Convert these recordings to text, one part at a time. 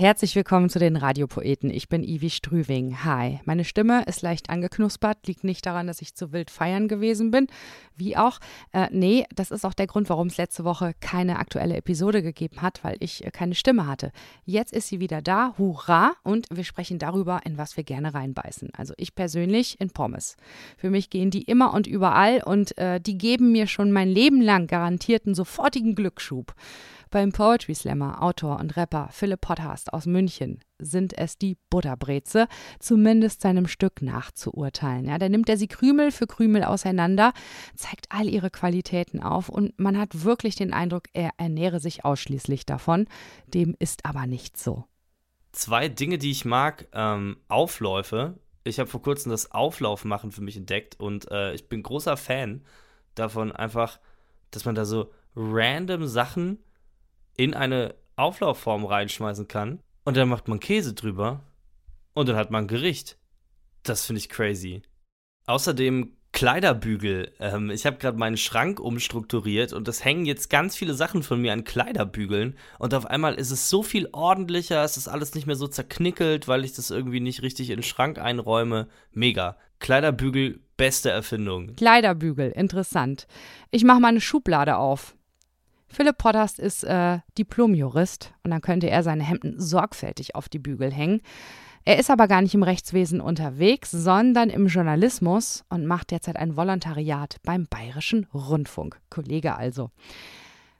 Herzlich willkommen zu den Radiopoeten. Ich bin Ivi Strüving. Hi. Meine Stimme ist leicht angeknuspert, liegt nicht daran, dass ich zu wild feiern gewesen bin, wie auch. Äh, nee, das ist auch der Grund, warum es letzte Woche keine aktuelle Episode gegeben hat, weil ich äh, keine Stimme hatte. Jetzt ist sie wieder da, hurra, und wir sprechen darüber, in was wir gerne reinbeißen. Also ich persönlich in Pommes. Für mich gehen die immer und überall und äh, die geben mir schon mein Leben lang garantierten sofortigen Glücksschub. Beim Poetry Slammer, Autor und Rapper Philipp Potthast aus München sind es die Butterbreze, zumindest seinem Stück nachzuurteilen. Ja, da nimmt er sie Krümel für Krümel auseinander, zeigt all ihre Qualitäten auf und man hat wirklich den Eindruck, er ernähre sich ausschließlich davon. Dem ist aber nicht so. Zwei Dinge, die ich mag, ähm, Aufläufe. Ich habe vor kurzem das Auflaufmachen für mich entdeckt und äh, ich bin großer Fan davon einfach, dass man da so random Sachen in eine Auflaufform reinschmeißen kann und dann macht man Käse drüber und dann hat man ein Gericht. Das finde ich crazy. Außerdem Kleiderbügel. Ähm, ich habe gerade meinen Schrank umstrukturiert und es hängen jetzt ganz viele Sachen von mir an Kleiderbügeln und auf einmal ist es so viel ordentlicher, es ist alles nicht mehr so zerknickelt, weil ich das irgendwie nicht richtig in den Schrank einräume. Mega. Kleiderbügel, beste Erfindung. Kleiderbügel, interessant. Ich mache meine Schublade auf. Philipp Potters ist äh, Diplomjurist und dann könnte er seine Hemden sorgfältig auf die Bügel hängen. Er ist aber gar nicht im Rechtswesen unterwegs, sondern im Journalismus und macht derzeit ein Volontariat beim Bayerischen Rundfunk. Kollege also.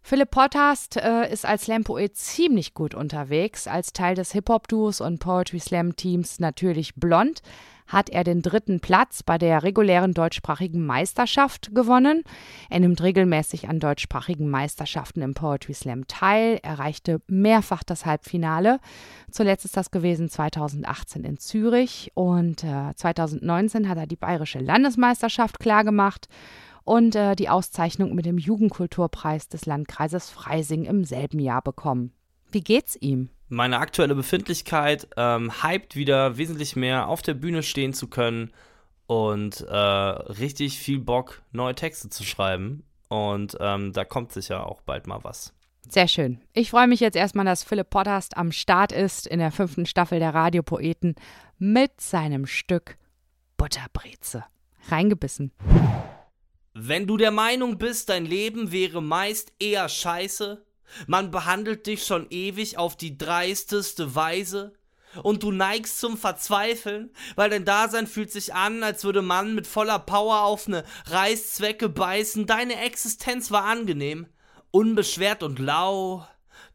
Philipp Pottast äh, ist als Slam-Poet ziemlich gut unterwegs. Als Teil des Hip-Hop-Duos und Poetry Slam-Teams natürlich blond, hat er den dritten Platz bei der regulären deutschsprachigen Meisterschaft gewonnen. Er nimmt regelmäßig an deutschsprachigen Meisterschaften im Poetry Slam teil, erreichte mehrfach das Halbfinale. Zuletzt ist das gewesen 2018 in Zürich und äh, 2019 hat er die bayerische Landesmeisterschaft klargemacht und äh, die Auszeichnung mit dem Jugendkulturpreis des Landkreises Freising im selben Jahr bekommen. Wie geht's ihm? Meine aktuelle Befindlichkeit ähm, hypt wieder wesentlich mehr auf der Bühne stehen zu können und äh, richtig viel Bock, neue Texte zu schreiben. Und ähm, da kommt sicher auch bald mal was. Sehr schön. Ich freue mich jetzt erstmal, dass Philipp Pottast am Start ist in der fünften Staffel der Radiopoeten mit seinem Stück Butterbreze. Reingebissen. Wenn du der Meinung bist, dein Leben wäre meist eher scheiße, man behandelt dich schon ewig auf die dreisteste Weise. Und du neigst zum Verzweifeln, weil dein Dasein fühlt sich an, als würde man mit voller Power auf ne Reißzwecke beißen. Deine Existenz war angenehm, unbeschwert und lau.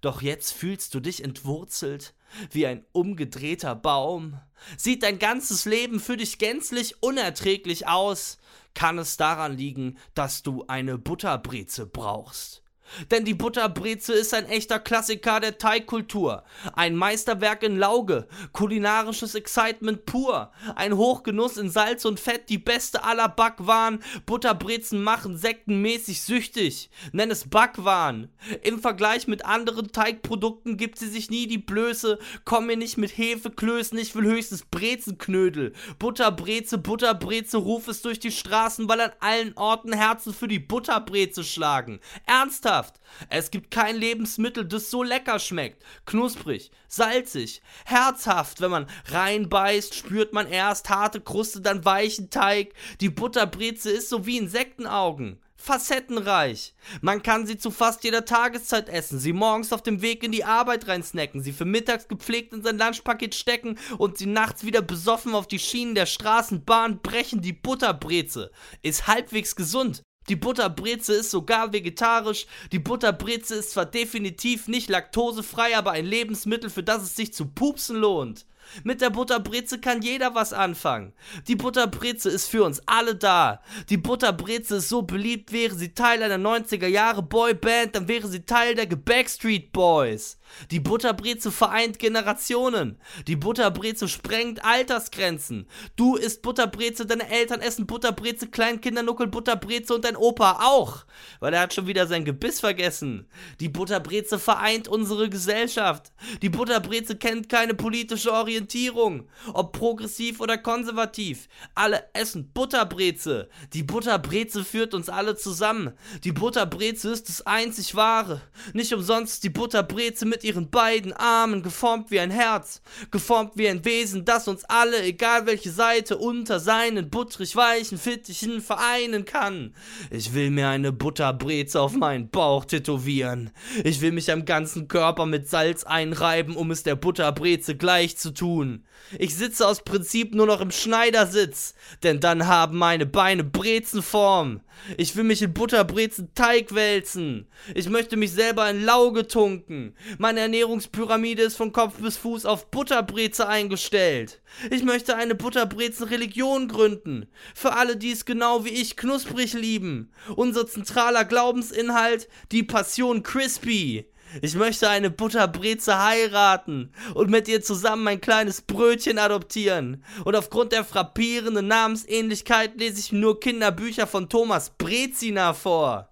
Doch jetzt fühlst du dich entwurzelt, wie ein umgedrehter Baum. Sieht dein ganzes Leben für dich gänzlich unerträglich aus. Kann es daran liegen, dass du eine Butterbreze brauchst? Denn die Butterbreze ist ein echter Klassiker der Teigkultur. Ein Meisterwerk in Lauge, kulinarisches Excitement pur, ein Hochgenuss in Salz und Fett, die beste aller Backwaren. Butterbrezen machen sektenmäßig süchtig. Nenn es Backwaren. Im Vergleich mit anderen Teigprodukten gibt sie sich nie die Blöße. Komm mir nicht mit Hefeklößen, ich will höchstens Brezenknödel. Butterbreze, Butterbreze, ruf es durch die Straßen, weil an allen Orten Herzen für die Butterbreze schlagen. Ernsthaft? Ernsthaft, es gibt kein Lebensmittel, das so lecker schmeckt. Knusprig, salzig, herzhaft. Wenn man reinbeißt, spürt man erst harte Kruste, dann weichen Teig. Die Butterbreze ist so wie Insektenaugen facettenreich. Man kann sie zu fast jeder Tageszeit essen, sie morgens auf dem Weg in die Arbeit reinsnacken, sie für mittags gepflegt in sein Lunchpaket stecken und sie nachts wieder besoffen auf die Schienen der Straßenbahn brechen. Die Butterbreze ist halbwegs gesund. Die Butterbreze ist sogar vegetarisch. Die Butterbreze ist zwar definitiv nicht laktosefrei, aber ein Lebensmittel, für das es sich zu pupsen lohnt. Mit der Butterbreze kann jeder was anfangen. Die Butterbreze ist für uns alle da. Die Butterbreze ist so beliebt, wäre sie Teil einer 90er Jahre Boyband, dann wäre sie Teil der Backstreet Boys. Die Butterbreze vereint Generationen. Die Butterbreze sprengt Altersgrenzen. Du isst Butterbreze, deine Eltern essen Butterbreze, Kleinkinder nuckeln Butterbreze und dein Opa auch. Weil er hat schon wieder sein Gebiss vergessen. Die Butterbreze vereint unsere Gesellschaft. Die Butterbreze kennt keine politische Orientierung ob progressiv oder konservativ. Alle essen Butterbreze. Die Butterbreze führt uns alle zusammen. Die Butterbreze ist das einzig wahre. Nicht umsonst die Butterbreze mit ihren beiden Armen geformt wie ein Herz, geformt wie ein Wesen, das uns alle, egal welche Seite, unter seinen butterig weichen Fittichen vereinen kann. Ich will mir eine Butterbreze auf meinen Bauch tätowieren. Ich will mich am ganzen Körper mit Salz einreiben, um es der Butterbreze gleich zu tun. Ich sitze aus Prinzip nur noch im Schneidersitz, denn dann haben meine Beine Brezenform. Ich will mich in Butterbrezen Teig wälzen. Ich möchte mich selber in Lauge tunken. Meine Ernährungspyramide ist von Kopf bis Fuß auf Butterbreze eingestellt. Ich möchte eine Butterbrezen-Religion gründen. Für alle, die es genau wie ich knusprig lieben. Unser zentraler Glaubensinhalt, die Passion Crispy. Ich möchte eine Butterbreze heiraten und mit ihr zusammen ein kleines Brötchen adoptieren. Und aufgrund der frappierenden Namensähnlichkeit lese ich nur Kinderbücher von Thomas Brezina vor.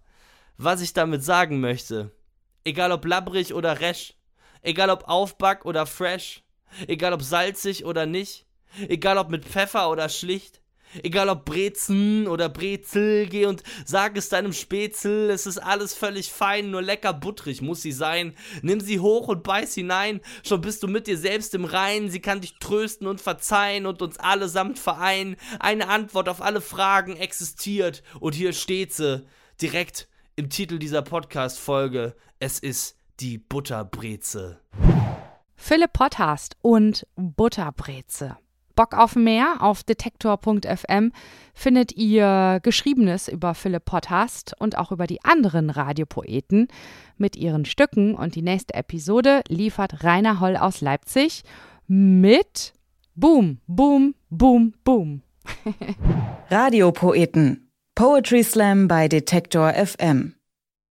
Was ich damit sagen möchte. Egal ob labbrig oder resch. Egal ob Aufback oder fresh. Egal ob salzig oder nicht. Egal ob mit Pfeffer oder schlicht. Egal ob Brezen oder Brezel, geh und sag es deinem Spätzl, es ist alles völlig fein, nur lecker butterig muss sie sein. Nimm sie hoch und beiß hinein, schon bist du mit dir selbst im Reinen, sie kann dich trösten und verzeihen und uns allesamt vereinen. Eine Antwort auf alle Fragen existiert und hier steht sie, direkt im Titel dieser Podcast-Folge, es ist die Butterbreze. Philipp Potthast und Butterbreze. Bock auf mehr? Auf detektor.fm findet ihr Geschriebenes über Philipp Potthast und auch über die anderen Radiopoeten mit ihren Stücken. Und die nächste Episode liefert Rainer Holl aus Leipzig mit Boom, Boom, Boom, Boom. Radiopoeten. Poetry Slam bei Detektor FM.